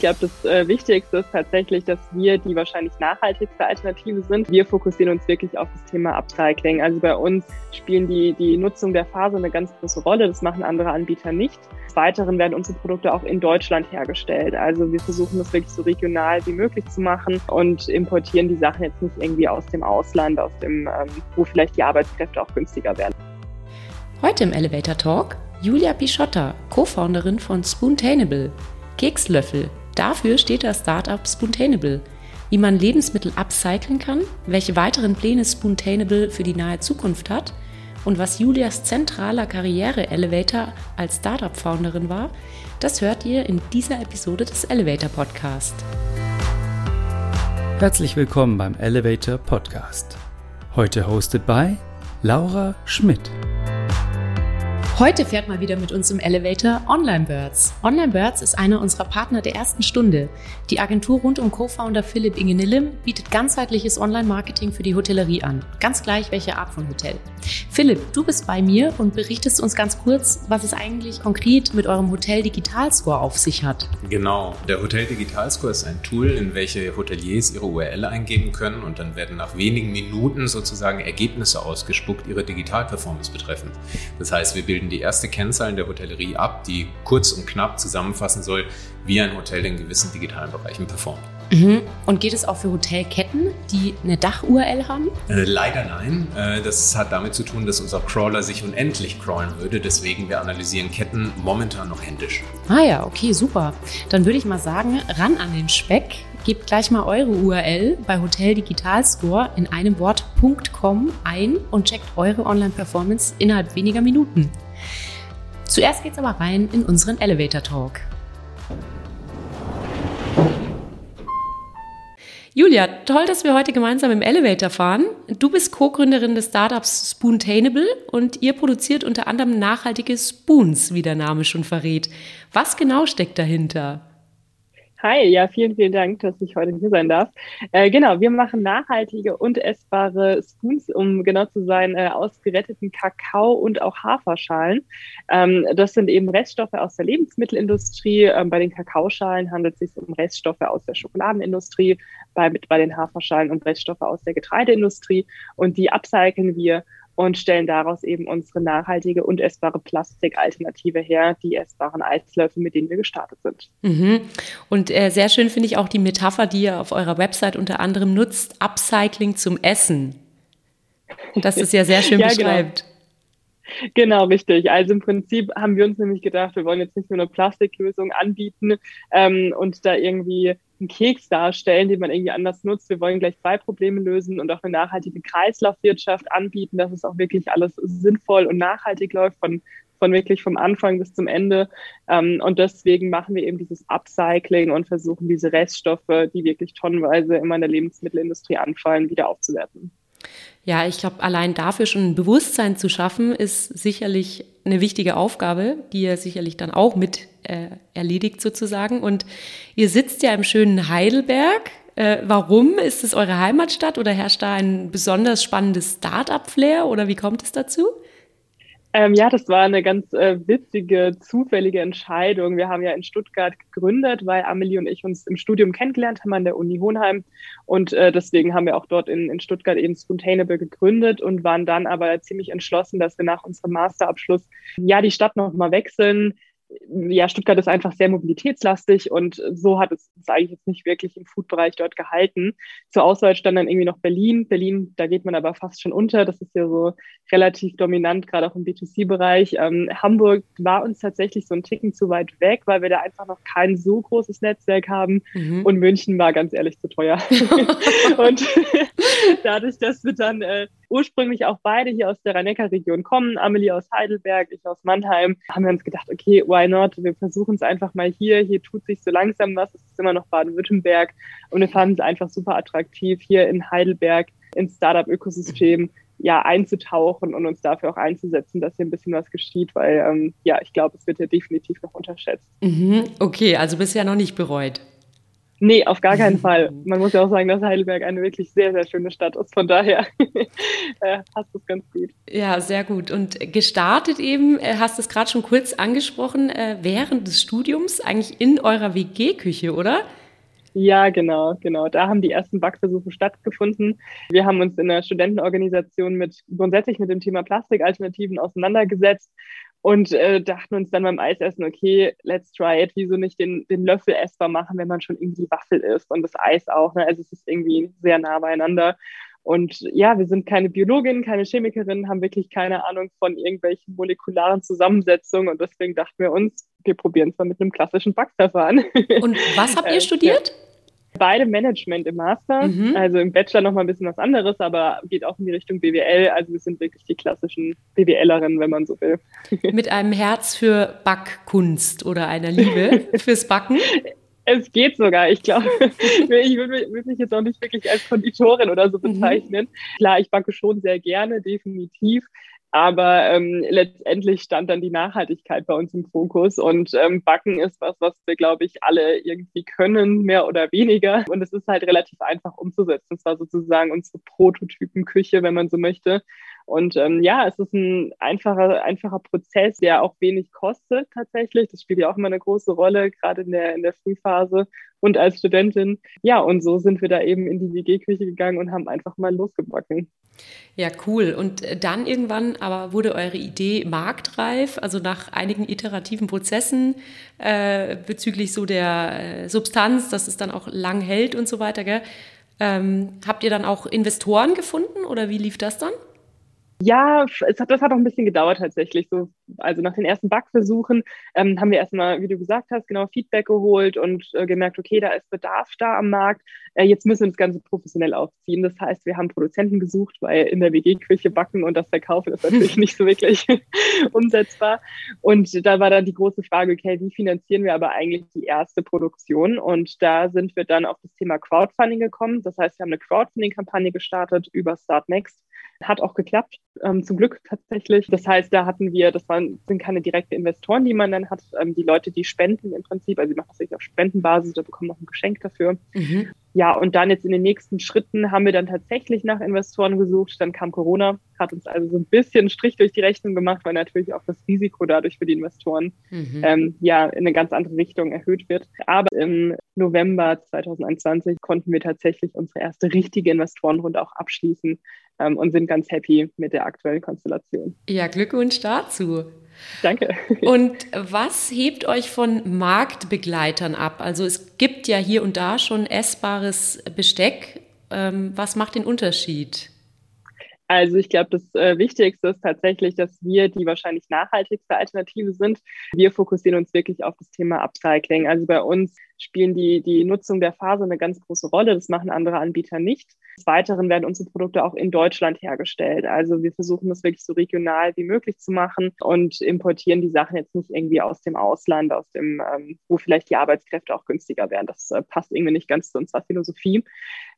glaube, das äh, Wichtigste ist tatsächlich, dass wir die wahrscheinlich nachhaltigste Alternative sind. Wir fokussieren uns wirklich auf das Thema Upcycling. Also bei uns spielen die, die Nutzung der Faser eine ganz große Rolle. Das machen andere Anbieter nicht. Des Weiteren werden unsere Produkte auch in Deutschland hergestellt. Also wir versuchen das wirklich so regional wie möglich zu machen und importieren die Sachen jetzt nicht irgendwie aus dem Ausland, aus dem, ähm, wo vielleicht die Arbeitskräfte auch günstiger werden. Heute im Elevator Talk Julia Pischotta, Co-Founderin von Spoontainable. Kekslöffel. Dafür steht das Startup Spoontainable. Wie man Lebensmittel upcyclen kann, welche weiteren Pläne Spoontainable für die nahe Zukunft hat und was Julias zentraler Karriere-Elevator als Startup-Founderin war, das hört ihr in dieser Episode des Elevator Podcast. Herzlich willkommen beim Elevator Podcast. Heute hosted by Laura Schmidt. Heute fährt mal wieder mit uns im Elevator Online Birds. Online Birds ist einer unserer Partner der ersten Stunde. Die Agentur rund um Co-Founder Philipp Ingenillim bietet ganzheitliches Online-Marketing für die Hotellerie an. Ganz gleich welche Art von Hotel. Philipp, du bist bei mir und berichtest uns ganz kurz, was es eigentlich konkret mit eurem Hotel Digital Score auf sich hat. Genau, der Hotel Digital Score ist ein Tool, in welche Hoteliers ihre URL eingeben können und dann werden nach wenigen Minuten sozusagen Ergebnisse ausgespuckt, ihre Digital-Performance betreffend. Das heißt, wir bilden die erste Kennzahl der Hotellerie ab, die kurz und knapp zusammenfassen soll, wie ein Hotel in gewissen digitalen Bereichen performt. Mhm. Und geht es auch für Hotelketten, die eine Dach-URL haben? Äh, leider nein. Äh, das hat damit zu tun, dass unser Crawler sich unendlich crawlen würde. Deswegen wir analysieren Ketten momentan noch händisch. Ah ja, okay, super. Dann würde ich mal sagen, ran an den Speck. Gebt gleich mal eure URL bei Hotel Digital Score in einem Wort .com ein und checkt eure Online-Performance innerhalb weniger Minuten. Zuerst geht's aber rein in unseren Elevator Talk. Julia, toll, dass wir heute gemeinsam im Elevator fahren. Du bist Co-Gründerin des Startups Spoontainable und ihr produziert unter anderem nachhaltige Spoons, wie der Name schon verrät. Was genau steckt dahinter? Hi, ja, vielen, vielen Dank, dass ich heute hier sein darf. Äh, genau, wir machen nachhaltige und essbare Spoons, um genau zu sein, äh, aus geretteten Kakao und auch Haferschalen. Ähm, das sind eben Reststoffe aus der Lebensmittelindustrie. Ähm, bei den Kakaoschalen handelt es sich um Reststoffe aus der Schokoladenindustrie, bei, bei den Haferschalen um Reststoffe aus der Getreideindustrie. Und die upcyclen wir und stellen daraus eben unsere nachhaltige und essbare Plastikalternative her, die essbaren Eislöffel, mit denen wir gestartet sind. Mhm. Und äh, sehr schön finde ich auch die Metapher, die ihr auf eurer Website unter anderem nutzt, Upcycling zum Essen. Das ist ja sehr schön ja, genau. beschreibt. Genau. Genau, richtig. Also im Prinzip haben wir uns nämlich gedacht, wir wollen jetzt nicht nur eine Plastiklösung anbieten ähm, und da irgendwie einen Keks darstellen, den man irgendwie anders nutzt. Wir wollen gleich zwei Probleme lösen und auch eine nachhaltige Kreislaufwirtschaft anbieten, dass es auch wirklich alles sinnvoll und nachhaltig läuft von von wirklich vom Anfang bis zum Ende. Ähm, und deswegen machen wir eben dieses Upcycling und versuchen diese Reststoffe, die wirklich tonnenweise immer in der Lebensmittelindustrie anfallen, wieder aufzuwerten. Ja, ich glaube, allein dafür schon ein Bewusstsein zu schaffen, ist sicherlich eine wichtige Aufgabe, die ihr sicherlich dann auch mit äh, erledigt sozusagen. Und ihr sitzt ja im schönen Heidelberg. Äh, warum? Ist es eure Heimatstadt oder herrscht da ein besonders spannendes Start-up-Flair oder wie kommt es dazu? Ähm, ja, das war eine ganz äh, witzige, zufällige Entscheidung. Wir haben ja in Stuttgart gegründet, weil Amelie und ich uns im Studium kennengelernt haben an der Uni Hohenheim. Und äh, deswegen haben wir auch dort in, in Stuttgart eben Spoontainable gegründet und waren dann aber ziemlich entschlossen, dass wir nach unserem Masterabschluss ja die Stadt nochmal wechseln, ja, Stuttgart ist einfach sehr mobilitätslastig und so hat es, es eigentlich jetzt nicht wirklich im Food-Bereich dort gehalten. Zur Auswahl stand dann irgendwie noch Berlin. Berlin, da geht man aber fast schon unter. Das ist ja so relativ dominant, gerade auch im B2C-Bereich. Ähm, Hamburg war uns tatsächlich so ein Ticken zu weit weg, weil wir da einfach noch kein so großes Netzwerk haben. Mhm. Und München war ganz ehrlich zu teuer. und dadurch, dass wir dann äh, ursprünglich auch beide hier aus der Rhein-Neckar-Region kommen, Amelie aus Heidelberg, ich aus Mannheim, haben wir uns gedacht, okay, why not? Wir versuchen es einfach mal hier. Hier tut sich so langsam was. Es ist immer noch Baden-Württemberg und wir fanden es einfach super attraktiv, hier in Heidelberg ins Startup-Ökosystem ja einzutauchen und uns dafür auch einzusetzen, dass hier ein bisschen was geschieht, weil ähm, ja, ich glaube, es wird ja definitiv noch unterschätzt. Mhm, okay, also bisher noch nicht bereut. Nee, auf gar keinen Fall. Man muss ja auch sagen, dass Heidelberg eine wirklich sehr, sehr schöne Stadt ist. Von daher äh, passt das ganz gut. Ja, sehr gut. Und gestartet eben, äh, hast du es gerade schon kurz angesprochen, äh, während des Studiums, eigentlich in eurer WG-Küche, oder? Ja, genau, genau. Da haben die ersten Backversuche stattgefunden. Wir haben uns in der Studentenorganisation mit grundsätzlich mit dem Thema Plastikalternativen auseinandergesetzt und äh, dachten uns dann beim Eisessen, okay, let's try it. Wieso nicht den, den Löffel essbar machen, wenn man schon irgendwie Waffel isst und das Eis auch. Ne? Also es ist irgendwie sehr nah beieinander. Und ja, wir sind keine Biologin, keine Chemikerin, haben wirklich keine Ahnung von irgendwelchen molekularen Zusammensetzungen und deswegen dachten wir uns, wir probieren es mal mit einem klassischen Backverfahren. Und was habt ihr studiert? Beide Management im Master, mhm. also im Bachelor noch mal ein bisschen was anderes, aber geht auch in die Richtung BWL. Also wir sind wirklich die klassischen BWLerinnen, wenn man so will. Mit einem Herz für Backkunst oder einer Liebe fürs Backen? Es geht sogar. Ich glaube, ich würde mich jetzt auch nicht wirklich als Konditorin oder so mhm. bezeichnen. Mhm. Klar, ich backe schon sehr gerne, definitiv. Aber ähm, letztendlich stand dann die Nachhaltigkeit bei uns im Fokus und ähm, Backen ist was, was wir, glaube ich, alle irgendwie können, mehr oder weniger. Und es ist halt relativ einfach umzusetzen. Es war sozusagen unsere Prototypenküche, wenn man so möchte. Und ähm, ja, es ist ein einfacher, einfacher Prozess, der auch wenig kostet tatsächlich. Das spielt ja auch immer eine große Rolle, gerade in der, in der Frühphase und als Studentin. Ja, und so sind wir da eben in die WG-Küche gegangen und haben einfach mal losgebacken. Ja, cool. Und dann irgendwann aber wurde eure Idee marktreif, also nach einigen iterativen Prozessen äh, bezüglich so der äh, Substanz, dass es dann auch lang hält und so weiter. Gell? Ähm, habt ihr dann auch Investoren gefunden oder wie lief das dann? Ja, es hat, das hat auch ein bisschen gedauert tatsächlich. So, also nach den ersten Backversuchen ähm, haben wir erstmal, wie du gesagt hast, genau Feedback geholt und äh, gemerkt, okay, da ist Bedarf da am Markt. Äh, jetzt müssen wir das Ganze professionell aufziehen. Das heißt, wir haben Produzenten gesucht, weil in der WG-Küche backen und das verkaufen ist natürlich nicht so wirklich umsetzbar. Und da war dann die große Frage, okay, wie finanzieren wir aber eigentlich die erste Produktion? Und da sind wir dann auf das Thema Crowdfunding gekommen. Das heißt, wir haben eine Crowdfunding-Kampagne gestartet über Startnext hat auch geklappt, ähm, zum Glück tatsächlich. Das heißt, da hatten wir, das waren, sind keine direkten Investoren, die man dann hat, ähm, die Leute, die spenden im Prinzip, also die machen das auf Spendenbasis, da bekommen noch ein Geschenk dafür. Mhm. Ja, und dann jetzt in den nächsten Schritten haben wir dann tatsächlich nach Investoren gesucht. Dann kam Corona, hat uns also so ein bisschen Strich durch die Rechnung gemacht, weil natürlich auch das Risiko dadurch für die Investoren mhm. ähm, ja in eine ganz andere Richtung erhöht wird. Aber im November 2021 konnten wir tatsächlich unsere erste richtige Investorenrunde auch abschließen ähm, und sind ganz happy mit der aktuellen Konstellation. Ja, Glückwunsch dazu. Danke. Und was hebt euch von Marktbegleitern ab? Also es gibt ja hier und da schon essbares Besteck. Ähm, was macht den Unterschied? Also ich glaube, das äh, Wichtigste ist tatsächlich, dass wir die wahrscheinlich nachhaltigste Alternative sind. Wir fokussieren uns wirklich auf das Thema Upcycling. Also bei uns spielen die, die Nutzung der Faser eine ganz große Rolle. Das machen andere Anbieter nicht. Des Weiteren werden unsere Produkte auch in Deutschland hergestellt. Also wir versuchen das wirklich so regional wie möglich zu machen und importieren die Sachen jetzt nicht irgendwie aus dem Ausland, aus dem, ähm, wo vielleicht die Arbeitskräfte auch günstiger wären. Das äh, passt irgendwie nicht ganz zu unserer Philosophie.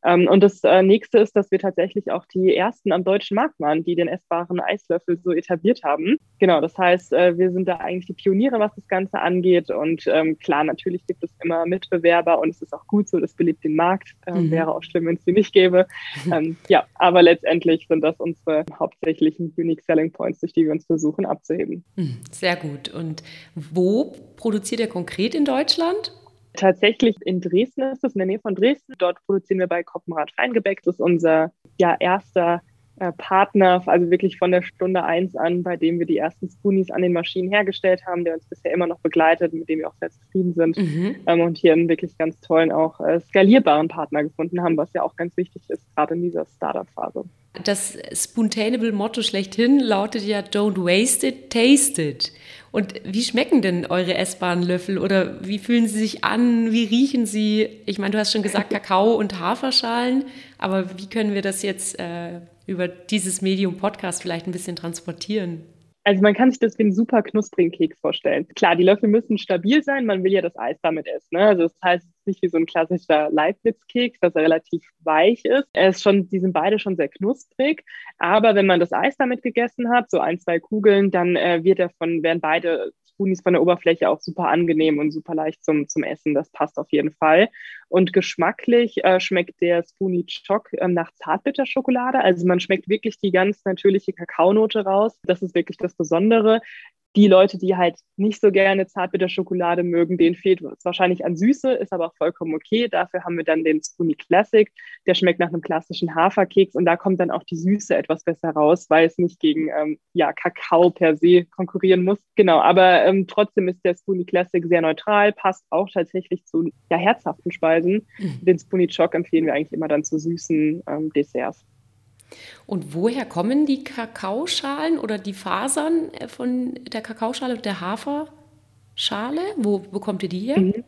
Ähm, und das äh, nächste ist, dass wir tatsächlich auch die ersten am deutschen Markt waren, die den essbaren Eislöffel so etabliert haben. Genau, das heißt, äh, wir sind da eigentlich die Pioniere, was das Ganze angeht. Und ähm, klar, natürlich gibt es immer Mitbewerber und es ist auch gut so, das belebt den Markt. Äh, mhm. Wäre auch schlimm, wenn es die nicht gäbe. ähm, ja, aber letztendlich sind das unsere hauptsächlichen Unique Selling Points, durch die wir uns versuchen abzuheben. Mhm, sehr gut. Und wo produziert ihr konkret in Deutschland? Tatsächlich in Dresden ist es, in der Nähe von Dresden. Dort produzieren wir bei Koppenrad Feingebäck. Das ist unser ja, erster äh, Partner, also wirklich von der Stunde eins an, bei dem wir die ersten Spoonies an den Maschinen hergestellt haben, der uns bisher immer noch begleitet, mit dem wir auch sehr zufrieden sind mhm. ähm, und hier einen wirklich ganz tollen, auch äh, skalierbaren Partner gefunden haben, was ja auch ganz wichtig ist, gerade in dieser Startup-Phase. Das Spoontainable-Motto schlechthin lautet ja Don't waste it, taste it. Und wie schmecken denn eure essbaren Löffel oder wie fühlen sie sich an? Wie riechen sie? Ich meine, du hast schon gesagt Kakao und Haferschalen, aber wie können wir das jetzt äh, über dieses Medium Podcast vielleicht ein bisschen transportieren? Also man kann sich das wie einen super knusprigen Keks vorstellen. Klar, die Löffel müssen stabil sein, man will ja das Eis damit essen. Ne? Also das heißt, es ist nicht wie so ein klassischer Leibniz-Keks, dass er relativ weich ist. Er ist schon, die sind beide schon sehr knusprig. Aber wenn man das Eis damit gegessen hat, so ein, zwei Kugeln, dann äh, wird er von, werden beide Spoonies von der Oberfläche auch super angenehm und super leicht zum, zum Essen. Das passt auf jeden Fall. Und geschmacklich äh, schmeckt der Spoonie Choc äh, nach Zartbitterschokolade. Also man schmeckt wirklich die ganz natürliche Kakaonote raus. Das ist wirklich das Besondere die Leute, die halt nicht so gerne Zartbitterschokolade mögen, denen fehlt es wahrscheinlich an Süße, ist aber auch vollkommen okay. Dafür haben wir dann den Spoonie Classic. Der schmeckt nach einem klassischen Haferkeks und da kommt dann auch die Süße etwas besser raus, weil es nicht gegen ähm, ja, Kakao per se konkurrieren muss. Genau, aber ähm, trotzdem ist der Spoonie Classic sehr neutral, passt auch tatsächlich zu ja, herzhaften Speisen. Mhm. Den Spoonie Choc empfehlen wir eigentlich immer dann zu süßen ähm, Desserts. Und woher kommen die Kakaoschalen oder die Fasern äh, von der Kakaoschale und der Haferschale? Wo bekommt ihr die her? Mhm.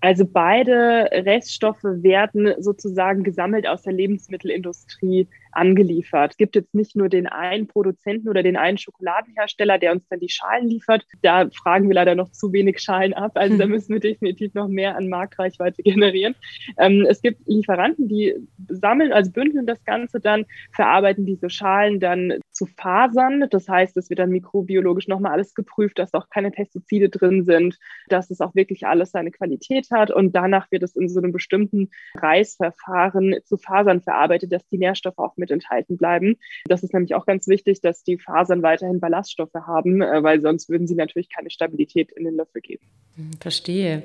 Also beide Reststoffe werden sozusagen gesammelt aus der Lebensmittelindustrie angeliefert. Es gibt jetzt nicht nur den einen Produzenten oder den einen Schokoladenhersteller, der uns dann die Schalen liefert. Da fragen wir leider noch zu wenig Schalen ab. Also da hm. müssen wir definitiv noch mehr an Marktreichweite generieren. Ähm, es gibt Lieferanten, die sammeln, also bündeln das Ganze dann, verarbeiten diese Schalen dann zu Fasern. Das heißt, es wird dann mikrobiologisch nochmal alles geprüft, dass auch keine Pestizide drin sind, dass es auch wirklich alles seine Qualität hat. Und danach wird es in so einem bestimmten Reisverfahren zu Fasern verarbeitet, dass die Nährstoffe auch mit enthalten bleiben. Das ist nämlich auch ganz wichtig, dass die Fasern weiterhin Ballaststoffe haben, äh, weil sonst würden sie natürlich keine Stabilität in den Löffel geben. Hm, verstehe.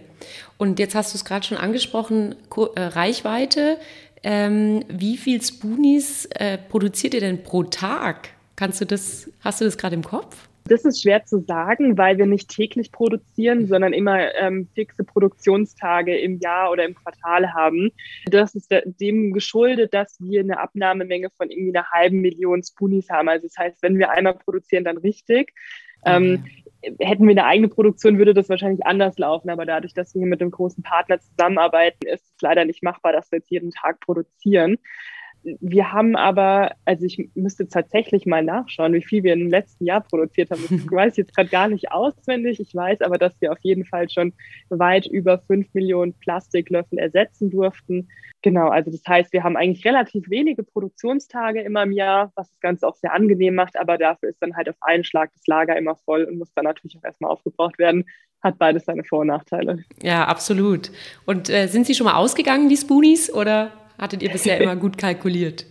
Und jetzt hast du es gerade schon angesprochen, äh, Reichweite. Ähm, wie viel Spoonies äh, produziert ihr denn pro Tag? Kannst du das, hast du das gerade im Kopf? Das ist schwer zu sagen, weil wir nicht täglich produzieren, mhm. sondern immer ähm, fixe Produktionstage im Jahr oder im Quartal haben. Das ist dem geschuldet, dass wir eine Abnahmemenge von irgendwie einer halben Million Spoonies haben. Also das heißt, wenn wir einmal produzieren, dann richtig. Ähm, hätten wir eine eigene Produktion, würde das wahrscheinlich anders laufen. Aber dadurch, dass wir hier mit einem großen Partner zusammenarbeiten, ist es leider nicht machbar, dass wir jetzt jeden Tag produzieren. Wir haben aber, also ich müsste tatsächlich mal nachschauen, wie viel wir im letzten Jahr produziert haben. Ich weiß jetzt gerade gar nicht auswendig. Ich weiß aber, dass wir auf jeden Fall schon weit über fünf Millionen Plastiklöffel ersetzen durften. Genau, also das heißt, wir haben eigentlich relativ wenige Produktionstage immer im Jahr, was das Ganze auch sehr angenehm macht, aber dafür ist dann halt auf einen Schlag das Lager immer voll und muss dann natürlich auch erstmal aufgebraucht werden. Hat beides seine Vor- und Nachteile. Ja, absolut. Und äh, sind Sie schon mal ausgegangen, die Spoonies, oder Hattet ihr bisher immer gut kalkuliert?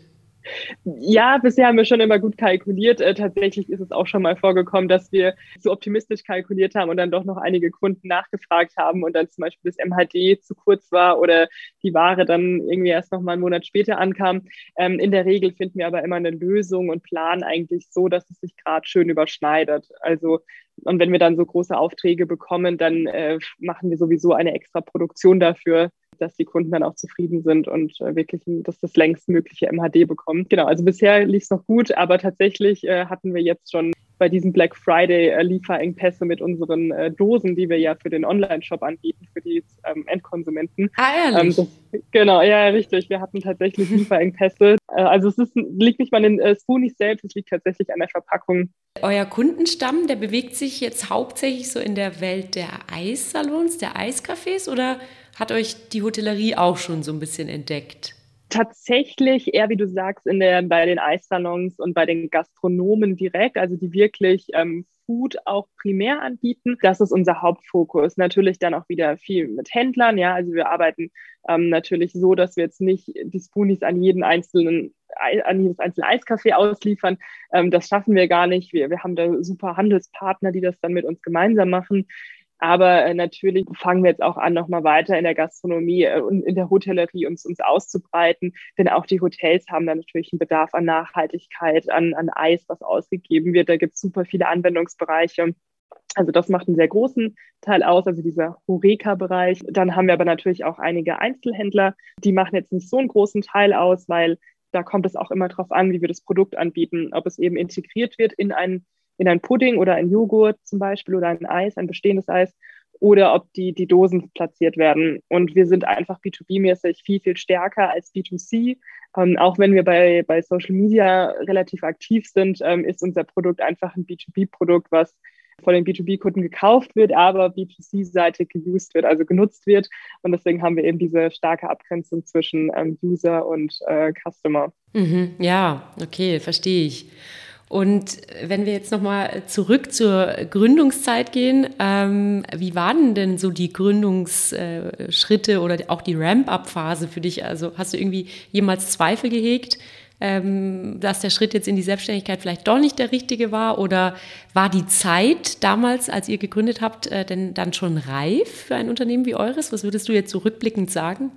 Ja, bisher haben wir schon immer gut kalkuliert. Äh, tatsächlich ist es auch schon mal vorgekommen, dass wir zu optimistisch kalkuliert haben und dann doch noch einige Kunden nachgefragt haben und dann zum Beispiel das MHD zu kurz war oder die Ware dann irgendwie erst noch mal einen Monat später ankam. Ähm, in der Regel finden wir aber immer eine Lösung und planen eigentlich so, dass es sich gerade schön überschneidet. Also und wenn wir dann so große Aufträge bekommen, dann äh, machen wir sowieso eine extra Produktion dafür, dass die Kunden dann auch zufrieden sind und äh, wirklich das, das längst mögliche MHD bekommen. Genau, also bisher lief es noch gut, aber tatsächlich äh, hatten wir jetzt schon bei diesen Black Friday äh, Lieferengpässe mit unseren äh, Dosen, die wir ja für den Online-Shop anbieten, für die ähm, Endkonsumenten. Ah, ehrlich? Ähm, das, genau, ja, richtig. Wir hatten tatsächlich Lieferengpässe. Äh, also es ist, liegt nicht mal an den äh, Spoonies selbst, es liegt tatsächlich an der Verpackung. Euer Kundenstamm, der bewegt sich jetzt hauptsächlich so in der Welt der Eissalons, der Eiscafés oder hat euch die Hotellerie auch schon so ein bisschen entdeckt? Tatsächlich eher, wie du sagst, in der, bei den Eissalons und bei den Gastronomen direkt, also die wirklich ähm, Food auch primär anbieten. Das ist unser Hauptfokus. Natürlich dann auch wieder viel mit Händlern. Ja, also wir arbeiten ähm, natürlich so, dass wir jetzt nicht die Spoonies an jeden einzelnen an jedes einzelne Eiscafé ausliefern. Ähm, das schaffen wir gar nicht. Wir, wir haben da super Handelspartner, die das dann mit uns gemeinsam machen. Aber äh, natürlich fangen wir jetzt auch an, nochmal weiter in der Gastronomie äh, und in der Hotellerie uns, uns auszubreiten. Denn auch die Hotels haben da natürlich einen Bedarf an Nachhaltigkeit, an, an Eis, was ausgegeben wird. Da gibt es super viele Anwendungsbereiche. Also das macht einen sehr großen Teil aus, also dieser Horeca-Bereich. Dann haben wir aber natürlich auch einige Einzelhändler, die machen jetzt nicht so einen großen Teil aus, weil da kommt es auch immer darauf an, wie wir das Produkt anbieten, ob es eben integriert wird in ein in ein Pudding oder ein Joghurt zum Beispiel oder ein Eis, ein bestehendes Eis, oder ob die, die Dosen platziert werden. Und wir sind einfach B2B-mäßig viel, viel stärker als B2C. Ähm, auch wenn wir bei, bei Social Media relativ aktiv sind, ähm, ist unser Produkt einfach ein B2B-Produkt, was von den B2B-Kunden gekauft wird, aber B2C-Seite geused wird, also genutzt wird. Und deswegen haben wir eben diese starke Abgrenzung zwischen ähm, User und äh, Customer. Mhm, ja, okay, verstehe ich. Und wenn wir jetzt nochmal zurück zur Gründungszeit gehen, ähm, wie waren denn so die Gründungsschritte oder auch die Ramp-up-Phase für dich? Also hast du irgendwie jemals Zweifel gehegt, ähm, dass der Schritt jetzt in die Selbstständigkeit vielleicht doch nicht der richtige war? Oder war die Zeit damals, als ihr gegründet habt, äh, denn dann schon reif für ein Unternehmen wie eures? Was würdest du jetzt so rückblickend sagen?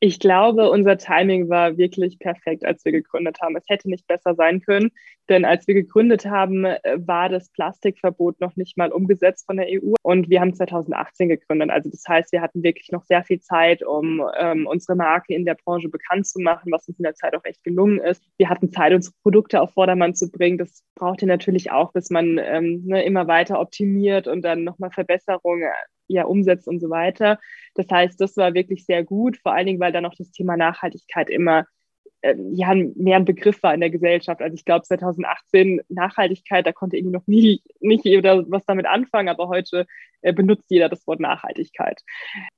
Ich glaube, unser Timing war wirklich perfekt, als wir gegründet haben. Es hätte nicht besser sein können, denn als wir gegründet haben, äh, war das Plastikverbot noch nicht mal umgesetzt von der EU und wir haben 2018 gegründet. Also das heißt, wir hatten wirklich noch sehr viel Zeit, um ähm, unsere Marke in der Branche bekannt zu machen, was uns in der Zeit auch echt gelungen ist. Wir hatten Zeit, unsere Produkte auf Vordermann zu bringen. Das braucht ihr natürlich auch, bis man ähm, ne, immer weiter optimiert und dann nochmal Verbesserungen ja umsetzt und so weiter. Das heißt, das war wirklich sehr gut, vor allen Dingen, weil dann auch das Thema Nachhaltigkeit immer äh, ja, mehr ein Begriff war in der Gesellschaft. Also ich glaube 2018 Nachhaltigkeit, da konnte irgendwie noch nie nicht jeder was damit anfangen, aber heute äh, benutzt jeder das Wort Nachhaltigkeit.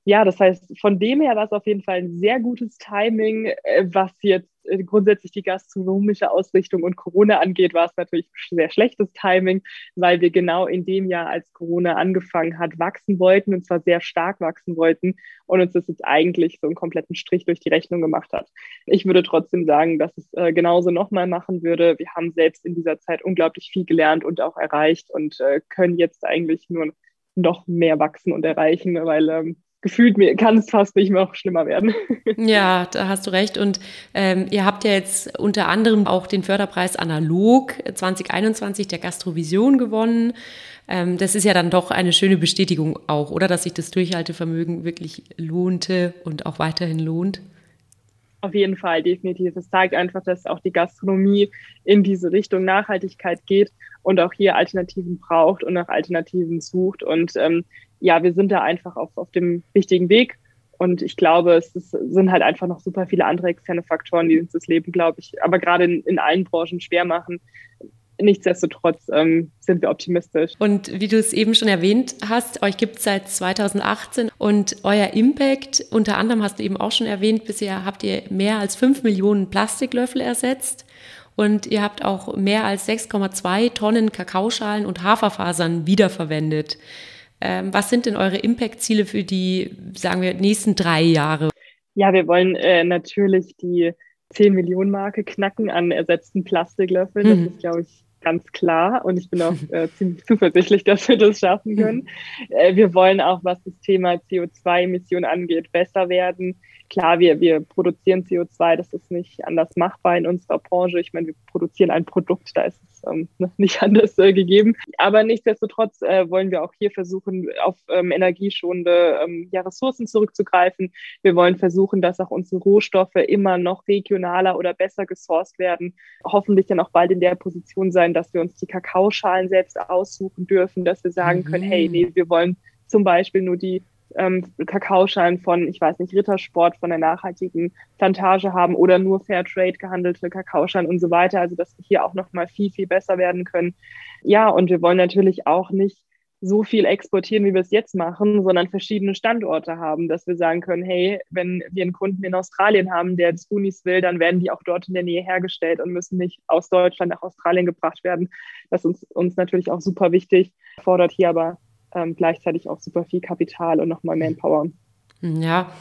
Ja, das heißt, von dem her war es auf jeden Fall ein sehr gutes Timing, äh, was jetzt grundsätzlich die gastronomische Ausrichtung und Corona angeht, war es natürlich sehr schlechtes Timing, weil wir genau in dem Jahr, als Corona angefangen hat, wachsen wollten und zwar sehr stark wachsen wollten und uns das jetzt eigentlich so einen kompletten Strich durch die Rechnung gemacht hat. Ich würde trotzdem sagen, dass es äh, genauso nochmal machen würde. Wir haben selbst in dieser Zeit unglaublich viel gelernt und auch erreicht und äh, können jetzt eigentlich nur noch mehr wachsen und erreichen, weil ähm, gefühlt mir kann es fast nicht mehr schlimmer werden. Ja, da hast du recht. Und ähm, ihr habt ja jetzt unter anderem auch den Förderpreis Analog 2021 der Gastrovision gewonnen. Ähm, das ist ja dann doch eine schöne Bestätigung auch, oder? Dass sich das Durchhaltevermögen wirklich lohnte und auch weiterhin lohnt. Auf jeden Fall, definitiv. Es zeigt einfach, dass auch die Gastronomie in diese Richtung Nachhaltigkeit geht und auch hier Alternativen braucht und nach Alternativen sucht. Und ähm, ja, wir sind da einfach auf, auf dem richtigen Weg. Und ich glaube, es ist, sind halt einfach noch super viele andere externe Faktoren, die uns das Leben, glaube ich, aber gerade in, in allen Branchen schwer machen. Nichtsdestotrotz ähm, sind wir optimistisch. Und wie du es eben schon erwähnt hast, euch gibt es seit 2018 und euer Impact, unter anderem hast du eben auch schon erwähnt, bisher habt ihr mehr als 5 Millionen Plastiklöffel ersetzt und ihr habt auch mehr als 6,2 Tonnen Kakaoschalen und Haferfasern wiederverwendet. Ähm, was sind denn eure Impact-Ziele für die, sagen wir, nächsten drei Jahre? Ja, wir wollen äh, natürlich die 10 Millionen Marke knacken an ersetzten Plastiklöffeln. Das hm. ist, glaube ich, ganz klar und ich bin auch äh, ziemlich zuversichtlich, dass wir das schaffen können. Äh, wir wollen auch, was das Thema CO2-Emissionen angeht, besser werden klar, wir, wir produzieren CO2, das ist nicht anders machbar in unserer Branche. Ich meine, wir produzieren ein Produkt, da ist es ähm, nicht anders äh, gegeben. Aber nichtsdestotrotz äh, wollen wir auch hier versuchen, auf ähm, energieschonende ähm, ja, Ressourcen zurückzugreifen. Wir wollen versuchen, dass auch unsere Rohstoffe immer noch regionaler oder besser gesourced werden. Hoffentlich dann auch bald in der Position sein, dass wir uns die Kakaoschalen selbst aussuchen dürfen, dass wir sagen können, hey, nee, wir wollen zum Beispiel nur die ähm, Kakaoschein von, ich weiß nicht, Rittersport, von der nachhaltigen Plantage haben oder nur Fairtrade gehandelte Kakaoschein und so weiter. Also dass wir hier auch nochmal viel, viel besser werden können. Ja, und wir wollen natürlich auch nicht so viel exportieren, wie wir es jetzt machen, sondern verschiedene Standorte haben, dass wir sagen können, hey, wenn wir einen Kunden in Australien haben, der Spoonies will, dann werden die auch dort in der Nähe hergestellt und müssen nicht aus Deutschland nach Australien gebracht werden. Das ist uns natürlich auch super wichtig, fordert hier aber ähm, gleichzeitig auch super viel Kapital und nochmal Manpower. Ja,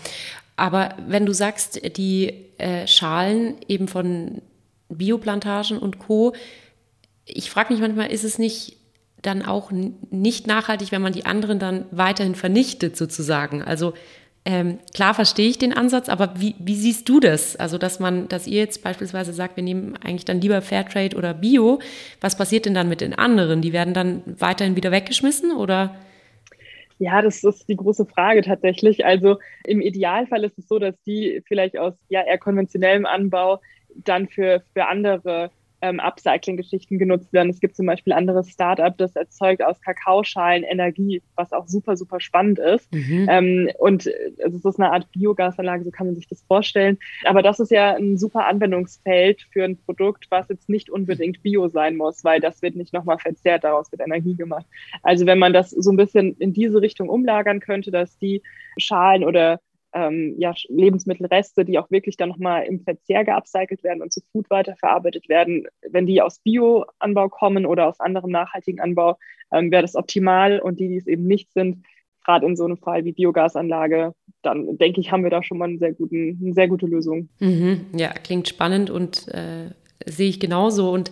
aber wenn du sagst, die äh, Schalen eben von Bioplantagen und Co., ich frage mich manchmal, ist es nicht dann auch nicht nachhaltig, wenn man die anderen dann weiterhin vernichtet sozusagen? Also ähm, klar verstehe ich den Ansatz, aber wie, wie, siehst du das? Also, dass man, dass ihr jetzt beispielsweise sagt, wir nehmen eigentlich dann lieber Fairtrade oder Bio. Was passiert denn dann mit den anderen? Die werden dann weiterhin wieder weggeschmissen oder? Ja, das ist die große Frage tatsächlich. Also im Idealfall ist es so, dass die vielleicht aus ja eher konventionellem Anbau dann für, für andere ähm, Upcycling-Geschichten genutzt werden. Es gibt zum Beispiel ein anderes Startup, das erzeugt aus Kakaoschalen Energie, was auch super, super spannend ist. Mhm. Ähm, und es ist eine Art Biogasanlage, so kann man sich das vorstellen. Aber das ist ja ein super Anwendungsfeld für ein Produkt, was jetzt nicht unbedingt Bio sein muss, weil das wird nicht nochmal verzehrt, daraus wird Energie gemacht. Also wenn man das so ein bisschen in diese Richtung umlagern könnte, dass die Schalen oder ähm, ja, Lebensmittelreste, die auch wirklich dann nochmal im Verzehr geupcycelt werden und zu Food weiterverarbeitet werden, wenn die aus Bioanbau kommen oder aus anderem nachhaltigen Anbau, ähm, wäre das optimal. Und die, die es eben nicht sind, gerade in so einem Fall wie Biogasanlage, dann denke ich, haben wir da schon mal einen sehr guten, eine sehr gute Lösung. Mhm, ja, klingt spannend und äh, sehe ich genauso. Und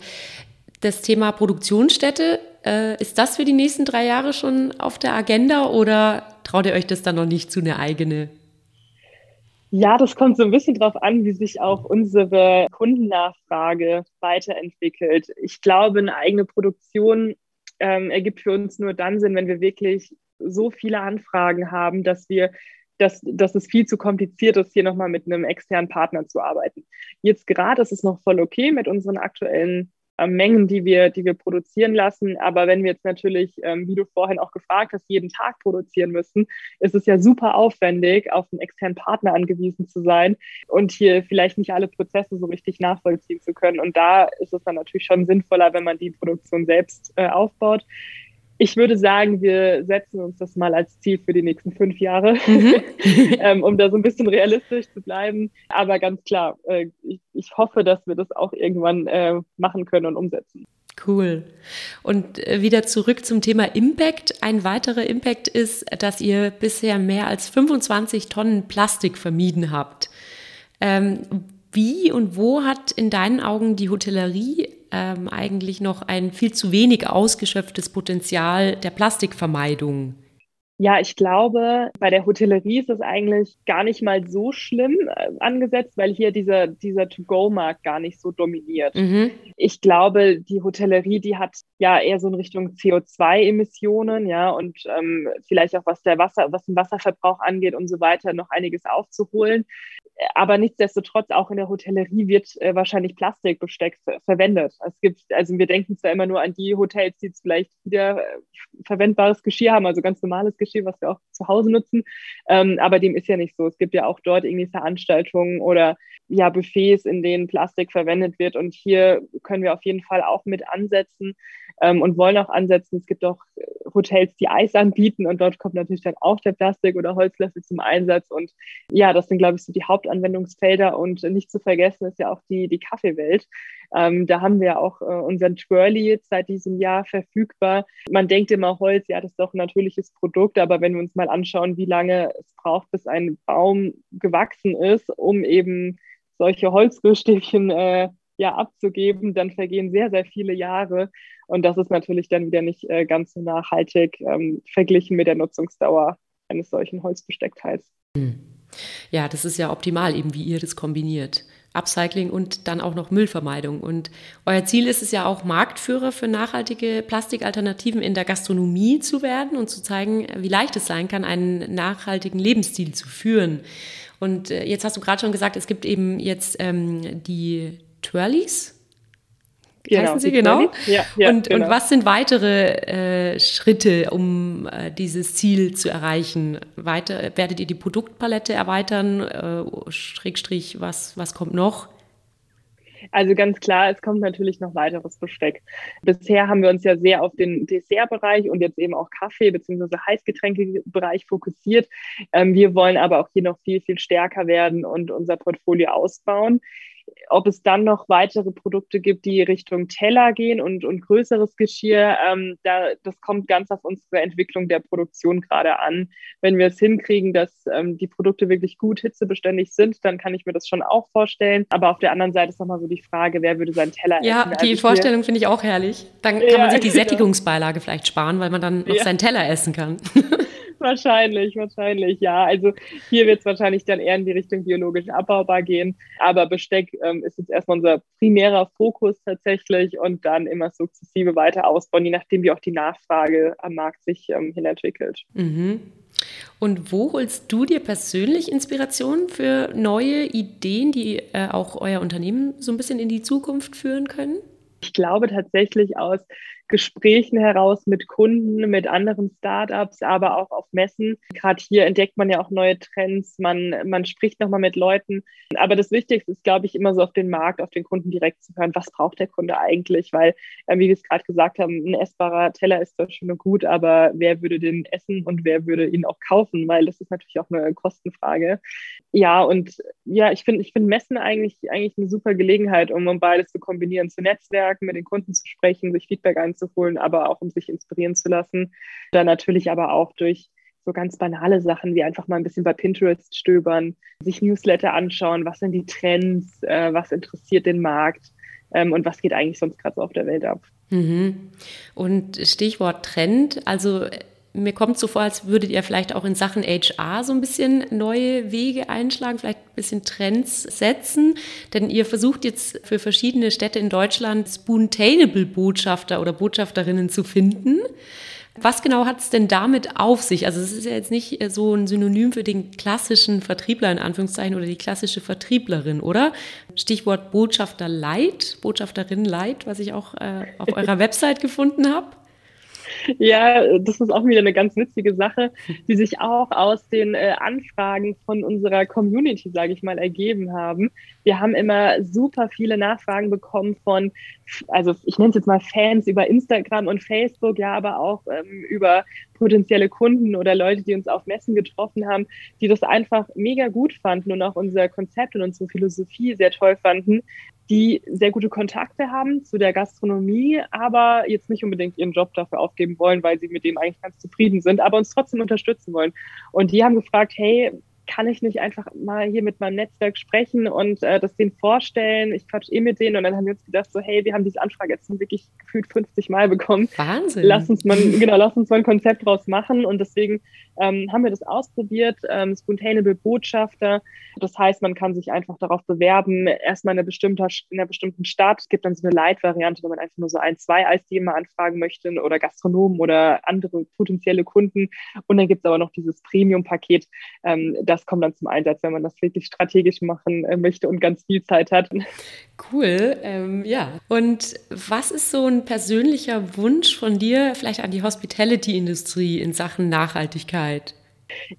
das Thema Produktionsstätte, äh, ist das für die nächsten drei Jahre schon auf der Agenda oder traut ihr euch das dann noch nicht zu eine eigene? Ja, das kommt so ein bisschen drauf an, wie sich auch unsere Kundennachfrage weiterentwickelt. Ich glaube, eine eigene Produktion ähm, ergibt für uns nur dann Sinn, wenn wir wirklich so viele Anfragen haben, dass wir dass, dass es viel zu kompliziert ist, hier nochmal mit einem externen Partner zu arbeiten. Jetzt gerade ist es noch voll okay mit unseren aktuellen Mengen, die wir, die wir produzieren lassen. Aber wenn wir jetzt natürlich, ähm, wie du vorhin auch gefragt hast, jeden Tag produzieren müssen, ist es ja super aufwendig, auf einen externen Partner angewiesen zu sein und hier vielleicht nicht alle Prozesse so richtig nachvollziehen zu können. Und da ist es dann natürlich schon sinnvoller, wenn man die Produktion selbst äh, aufbaut ich würde sagen, wir setzen uns das mal als Ziel für die nächsten fünf Jahre, mhm. ähm, um da so ein bisschen realistisch zu bleiben. Aber ganz klar, äh, ich, ich, hoffe, dass wir das auch irgendwann äh, machen können und umsetzen. Cool. Und äh, wieder zurück zum Thema Impact. Ein weiterer Impact ist, dass ihr bisher mehr als 25 Tonnen Plastik vermieden habt. Ähm, wie und wo hat in deinen Augen die Hotellerie ähm, eigentlich noch ein viel zu wenig ausgeschöpftes Potenzial der Plastikvermeidung? Ja, ich glaube, bei der Hotellerie ist es eigentlich gar nicht mal so schlimm äh, angesetzt, weil hier dieser, dieser To-Go-Markt gar nicht so dominiert. Mhm. Ich glaube, die Hotellerie, die hat ja eher so in Richtung CO2-Emissionen, ja, und ähm, vielleicht auch was der Wasser, was den Wasserverbrauch angeht und so weiter, noch einiges aufzuholen. Aber nichtsdestotrotz, auch in der Hotellerie wird äh, wahrscheinlich Plastikbesteck ver verwendet. Es gibt, also wir denken zwar immer nur an die Hotels, die jetzt vielleicht wieder äh, verwendbares Geschirr haben, also ganz normales Geschirr, was wir auch zu Hause nutzen. Ähm, aber dem ist ja nicht so. Es gibt ja auch dort irgendwie Veranstaltungen oder ja, Buffets, in denen Plastik verwendet wird. Und hier können wir auf jeden Fall auch mit ansetzen ähm, und wollen auch ansetzen. Es gibt auch Hotels, die Eis anbieten und dort kommt natürlich dann auch der Plastik- oder Holzlöffel zum Einsatz. Und ja, das sind, glaube ich, so die Hauptanwendungsfelder. Und nicht zu vergessen ist ja auch die, die Kaffeewelt. Ähm, da haben wir auch äh, unseren Twirly jetzt seit diesem Jahr verfügbar. Man denkt immer Holz, ja, das ist doch ein natürliches Produkt, aber wenn wir uns mal anschauen, wie lange es braucht, bis ein Baum gewachsen ist, um eben solche Holzrührstäbchen äh, ja abzugeben, dann vergehen sehr, sehr viele Jahre. Und das ist natürlich dann wieder nicht äh, ganz so nachhaltig ähm, verglichen mit der Nutzungsdauer eines solchen Holzbesteckteils. Hm. Ja, das ist ja optimal, eben wie ihr das kombiniert. Upcycling und dann auch noch Müllvermeidung. Und euer Ziel ist es ja auch, Marktführer für nachhaltige Plastikalternativen in der Gastronomie zu werden und zu zeigen, wie leicht es sein kann, einen nachhaltigen Lebensstil zu führen. Und äh, jetzt hast du gerade schon gesagt, es gibt eben jetzt ähm, die Twirlies. Genau, heißen sie genau? Ja, ja, und, genau. und was sind weitere äh, Schritte, um äh, dieses Ziel zu erreichen? Weiter, werdet ihr die Produktpalette erweitern? Äh, Schrägstrich, was, was kommt noch? Also ganz klar, es kommt natürlich noch weiteres Besteck. Bisher haben wir uns ja sehr auf den Dessertbereich und jetzt eben auch Kaffee- bzw. Heißgetränkebereich fokussiert. Ähm, wir wollen aber auch hier noch viel, viel stärker werden und unser Portfolio ausbauen ob es dann noch weitere Produkte gibt, die Richtung Teller gehen und, und größeres Geschirr, ähm, da, das kommt ganz auf unsere Entwicklung der Produktion gerade an. Wenn wir es hinkriegen, dass ähm, die Produkte wirklich gut hitzebeständig sind, dann kann ich mir das schon auch vorstellen. Aber auf der anderen Seite ist nochmal so die Frage, wer würde seinen Teller ja, essen? Ja, die also Vorstellung finde ich auch herrlich. Dann kann ja, man sich die genau. Sättigungsbeilage vielleicht sparen, weil man dann noch ja. seinen Teller essen kann. Wahrscheinlich, wahrscheinlich, ja. Also hier wird es wahrscheinlich dann eher in die Richtung biologisch abbaubar gehen. Aber Besteck ähm, ist jetzt erstmal unser primärer Fokus tatsächlich und dann immer sukzessive weiter ausbauen, je nachdem, wie auch die Nachfrage am Markt sich ähm, hinentwickelt. Mhm. Und wo holst du dir persönlich Inspiration für neue Ideen, die äh, auch euer Unternehmen so ein bisschen in die Zukunft führen können? Ich glaube tatsächlich aus Gesprächen heraus mit Kunden, mit anderen Startups, aber auch auf Messen. Gerade hier entdeckt man ja auch neue Trends, man, man spricht nochmal mit Leuten. Aber das Wichtigste ist, glaube ich, immer so auf den Markt, auf den Kunden direkt zu hören, was braucht der Kunde eigentlich? Weil, äh, wie wir es gerade gesagt haben, ein essbarer Teller ist zwar schön und gut, aber wer würde den essen und wer würde ihn auch kaufen? Weil das ist natürlich auch eine Kostenfrage. Ja, und ja, ich finde ich finde Messen eigentlich, eigentlich eine super Gelegenheit, um, um beides zu kombinieren, zu netzwerken, mit den Kunden zu sprechen, sich Feedback einzuholen, aber auch um sich inspirieren zu lassen. Dann natürlich aber auch durch so ganz banale Sachen wie einfach mal ein bisschen bei Pinterest stöbern, sich Newsletter anschauen, was sind die Trends, äh, was interessiert den Markt ähm, und was geht eigentlich sonst gerade so auf der Welt ab. Mhm. Und Stichwort Trend, also mir kommt so vor, als würdet ihr vielleicht auch in Sachen HR so ein bisschen neue Wege einschlagen, vielleicht ein bisschen Trends setzen. Denn ihr versucht jetzt für verschiedene Städte in Deutschland Spoontainable Botschafter oder Botschafterinnen zu finden. Was genau hat es denn damit auf sich? Also es ist ja jetzt nicht so ein Synonym für den klassischen Vertriebler in Anführungszeichen oder die klassische Vertrieblerin, oder? Stichwort Botschafter Light, Botschafterin Light, was ich auch äh, auf eurer Website gefunden habe. Ja, das ist auch wieder eine ganz witzige Sache, die sich auch aus den äh, Anfragen von unserer Community, sage ich mal, ergeben haben. Wir haben immer super viele Nachfragen bekommen von, also ich nenne es jetzt mal Fans über Instagram und Facebook, ja, aber auch ähm, über potenzielle Kunden oder Leute, die uns auf Messen getroffen haben, die das einfach mega gut fanden und auch unser Konzept und unsere Philosophie sehr toll fanden, die sehr gute Kontakte haben zu der Gastronomie, aber jetzt nicht unbedingt ihren Job dafür aufgeben wollen, weil sie mit dem eigentlich ganz zufrieden sind, aber uns trotzdem unterstützen wollen. Und die haben gefragt, hey, kann ich nicht einfach mal hier mit meinem Netzwerk sprechen und äh, das denen vorstellen? Ich quatsch eh mit denen und dann haben wir uns gedacht, so, hey, wir haben diese Anfrage jetzt wirklich gefühlt 50 Mal bekommen. Wahnsinn. Lass uns mal, genau, lass uns mal ein Konzept draus machen und deswegen ähm, haben wir das ausprobiert, ähm, Spontaneable Botschafter. Das heißt, man kann sich einfach darauf bewerben, erstmal in einer, bestimmter, in einer bestimmten Stadt. Es gibt dann so eine Light-Variante, wenn man einfach nur so ein, zwei Eisdielen anfragen möchte oder Gastronomen oder andere potenzielle Kunden. Und dann gibt es aber noch dieses Premium-Paket, ähm, das kommt dann zum Einsatz, wenn man das wirklich strategisch machen äh, möchte und ganz viel Zeit hat. Cool, ähm, ja. Und was ist so ein persönlicher Wunsch von dir, vielleicht an die Hospitality-Industrie in Sachen Nachhaltigkeit?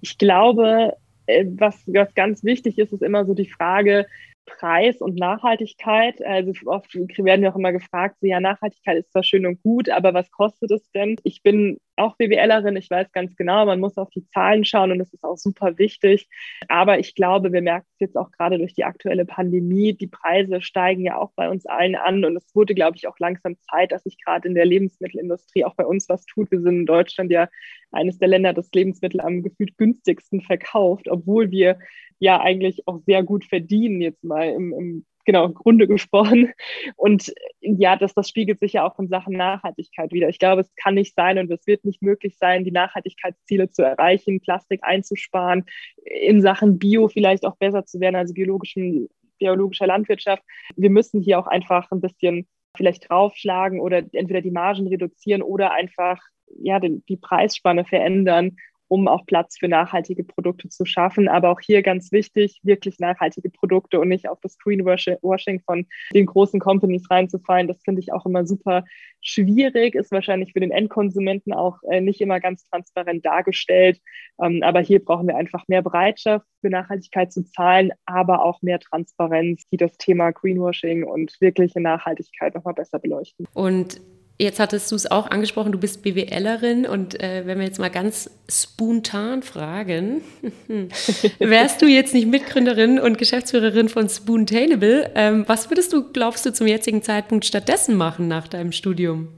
Ich glaube, äh, was, was ganz wichtig ist, ist immer so die Frage, Preis und Nachhaltigkeit. Also oft werden wir auch immer gefragt, so, ja, Nachhaltigkeit ist zwar schön und gut, aber was kostet es denn? Ich bin auch BWLerin, ich weiß ganz genau, man muss auf die Zahlen schauen und das ist auch super wichtig. Aber ich glaube, wir merken es jetzt auch gerade durch die aktuelle Pandemie, die Preise steigen ja auch bei uns allen an und es wurde, glaube ich, auch langsam Zeit, dass sich gerade in der Lebensmittelindustrie auch bei uns was tut. Wir sind in Deutschland ja eines der Länder, das Lebensmittel am gefühlt günstigsten verkauft, obwohl wir ja eigentlich auch sehr gut verdienen, jetzt mal im, im genau, Grunde gesprochen. Und ja, das, das spiegelt sich ja auch in Sachen Nachhaltigkeit wieder. Ich glaube, es kann nicht sein und es wird nicht möglich sein, die Nachhaltigkeitsziele zu erreichen, Plastik einzusparen, in Sachen Bio vielleicht auch besser zu werden, also biologischen, biologischer Landwirtschaft. Wir müssen hier auch einfach ein bisschen vielleicht draufschlagen oder entweder die Margen reduzieren oder einfach ja, die Preisspanne verändern, um auch Platz für nachhaltige Produkte zu schaffen. Aber auch hier ganz wichtig, wirklich nachhaltige Produkte und nicht auf das Greenwashing von den großen Companies reinzufallen. Das finde ich auch immer super schwierig, ist wahrscheinlich für den Endkonsumenten auch äh, nicht immer ganz transparent dargestellt. Ähm, aber hier brauchen wir einfach mehr Bereitschaft für Nachhaltigkeit zu zahlen, aber auch mehr Transparenz, die das Thema Greenwashing und wirkliche Nachhaltigkeit nochmal besser beleuchten. Und Jetzt hattest du es auch angesprochen, du bist BWLerin und äh, wenn wir jetzt mal ganz spontan fragen, wärst du jetzt nicht Mitgründerin und Geschäftsführerin von Spoontainable, ähm, was würdest du, glaubst du, zum jetzigen Zeitpunkt stattdessen machen nach deinem Studium?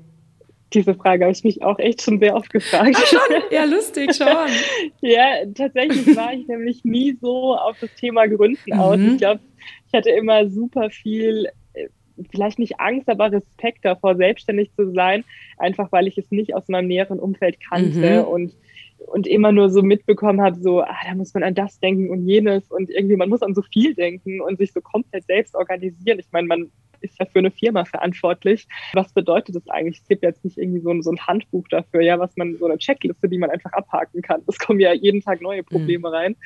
Diese Frage habe ich mich auch echt schon sehr oft gefragt. Ach schon? Ja, lustig, schon. ja, tatsächlich war ich nämlich nie so auf das Thema Gründen aus. Mhm. Ich glaube, ich hatte immer super viel vielleicht nicht Angst, aber Respekt davor, selbstständig zu sein, einfach weil ich es nicht aus meinem näheren Umfeld kannte mhm. und und immer nur so mitbekommen habe, so, ah, da muss man an das denken und jenes und irgendwie, man muss an so viel denken und sich so komplett selbst organisieren. Ich meine, man ist ja für eine Firma verantwortlich. Was bedeutet das eigentlich? Es gibt jetzt nicht irgendwie so ein, so ein Handbuch dafür, ja, was man, so eine Checkliste, die man einfach abhaken kann. Es kommen ja jeden Tag neue Probleme mhm. rein.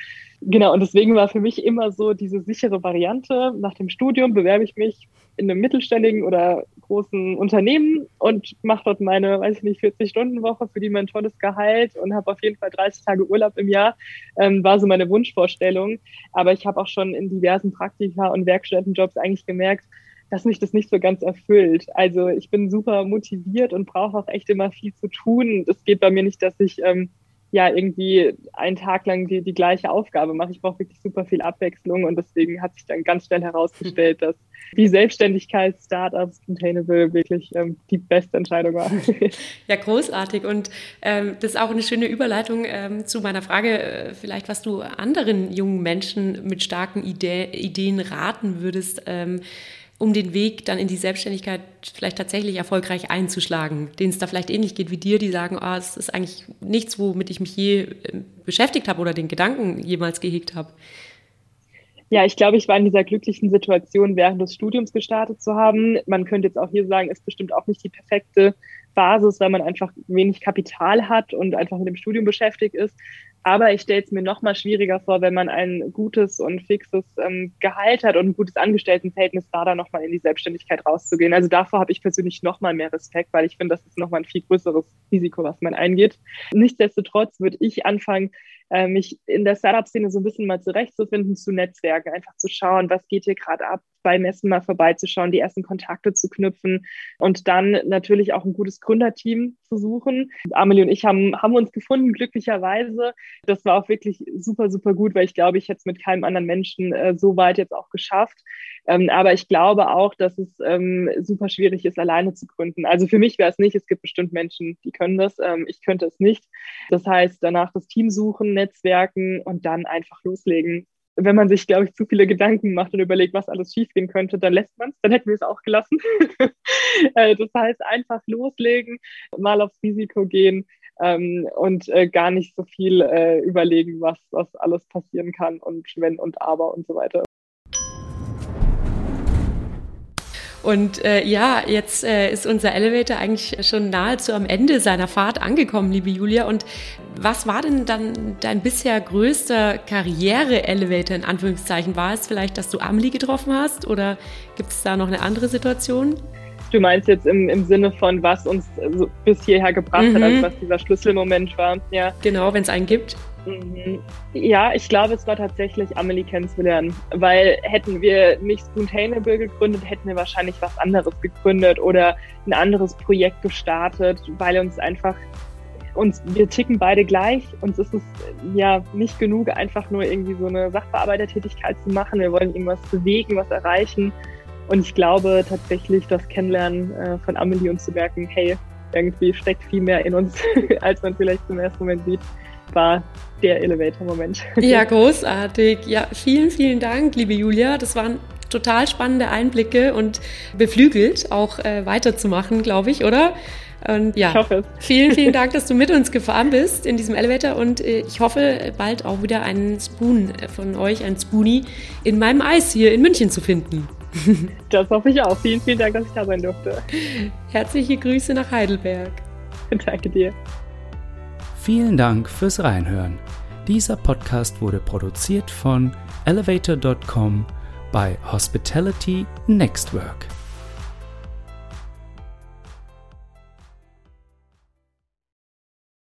Genau, und deswegen war für mich immer so diese sichere Variante. Nach dem Studium bewerbe ich mich in einem mittelständigen oder großen Unternehmen und mache dort meine, weiß ich nicht, 40-Stunden-Woche, für die mein tolles Gehalt und habe auf jeden Fall 30 Tage Urlaub im Jahr. Ähm, war so meine Wunschvorstellung. Aber ich habe auch schon in diversen Praktika und Werkstättenjobs eigentlich gemerkt, dass mich das nicht so ganz erfüllt. Also ich bin super motiviert und brauche auch echt immer viel zu tun. Es geht bei mir nicht, dass ich ähm, ja irgendwie einen Tag lang die, die gleiche Aufgabe mache. Ich brauche wirklich super viel Abwechslung und deswegen hat sich dann ganz schnell herausgestellt, dass die Selbstständigkeit Startups Containable wirklich ähm, die beste Entscheidung war. Ja, großartig. Und ähm, das ist auch eine schöne Überleitung ähm, zu meiner Frage, äh, vielleicht was du anderen jungen Menschen mit starken Ide Ideen raten würdest. Um den Weg dann in die Selbstständigkeit vielleicht tatsächlich erfolgreich einzuschlagen, denen es da vielleicht ähnlich geht wie dir, die sagen, ah, es ist eigentlich nichts, womit ich mich je ähm, beschäftigt habe oder den Gedanken jemals gehegt habe? Ja, ich glaube, ich war in dieser glücklichen Situation, während des Studiums gestartet zu haben. Man könnte jetzt auch hier sagen, ist bestimmt auch nicht die perfekte Basis, weil man einfach wenig Kapital hat und einfach mit dem Studium beschäftigt ist. Aber ich stelle es mir noch mal schwieriger vor, wenn man ein gutes und fixes ähm, Gehalt hat und ein gutes Angestelltenverhältnis, da dann noch mal in die Selbstständigkeit rauszugehen. Also davor habe ich persönlich noch mal mehr Respekt, weil ich finde, das ist noch mal ein viel größeres Risiko, was man eingeht. Nichtsdestotrotz würde ich anfangen, äh, mich in der Startup-Szene so ein bisschen mal zurechtzufinden, zu Netzwerken, einfach zu schauen, was geht hier gerade ab, bei Messen mal vorbeizuschauen, die ersten Kontakte zu knüpfen und dann natürlich auch ein gutes Gründerteam zu suchen. Amelie und ich haben, haben uns gefunden, glücklicherweise. Das war auch wirklich super, super gut, weil ich glaube, ich hätte es mit keinem anderen Menschen äh, so weit jetzt auch geschafft. Ähm, aber ich glaube auch, dass es ähm, super schwierig ist, alleine zu gründen. Also für mich wäre es nicht. Es gibt bestimmt Menschen, die können das. Ähm, ich könnte es nicht. Das heißt, danach das Team suchen, Netzwerken und dann einfach loslegen wenn man sich, glaube ich, zu viele Gedanken macht und überlegt, was alles schiefgehen könnte, dann lässt man es, dann hätten wir es auch gelassen. Äh, das heißt, einfach loslegen, mal aufs Risiko gehen ähm, und äh, gar nicht so viel äh, überlegen, was, was alles passieren kann und wenn und aber und so weiter. Und äh, ja, jetzt äh, ist unser Elevator eigentlich schon nahezu am Ende seiner Fahrt angekommen, liebe Julia. Und was war denn dann dein bisher größter Karriere-Elevator in Anführungszeichen? War es vielleicht, dass du Amelie getroffen hast oder gibt es da noch eine andere Situation? Du meinst jetzt im, im Sinne von, was uns bis hierher gebracht mhm. hat, also was dieser Schlüsselmoment war. Ja. Genau, wenn es einen gibt. Ja, ich glaube, es war tatsächlich Amelie kennenzulernen, weil hätten wir nicht Spoontainable gegründet, hätten wir wahrscheinlich was anderes gegründet oder ein anderes Projekt gestartet, weil uns einfach uns, wir ticken beide gleich. Uns ist es ja nicht genug, einfach nur irgendwie so eine Sachbearbeitertätigkeit zu machen. Wir wollen irgendwas bewegen, was erreichen. Und ich glaube tatsächlich, das Kennenlernen äh, von Amelie und zu merken, hey, irgendwie steckt viel mehr in uns, als man vielleicht zum ersten Moment sieht war der Elevator-Moment. Ja, großartig. Ja, vielen, vielen Dank, liebe Julia. Das waren total spannende Einblicke und beflügelt, auch äh, weiterzumachen, glaube ich, oder? Und ja, ich hoffe es. vielen, vielen Dank, dass du mit uns gefahren bist in diesem Elevator und äh, ich hoffe bald auch wieder einen Spoon von euch, ein Spoonie, in meinem Eis hier in München zu finden. Das hoffe ich auch. Vielen, vielen Dank, dass ich da sein durfte. Herzliche Grüße nach Heidelberg. Danke dir. Vielen Dank fürs Reinhören. Dieser Podcast wurde produziert von elevator.com bei Hospitality Nextwork.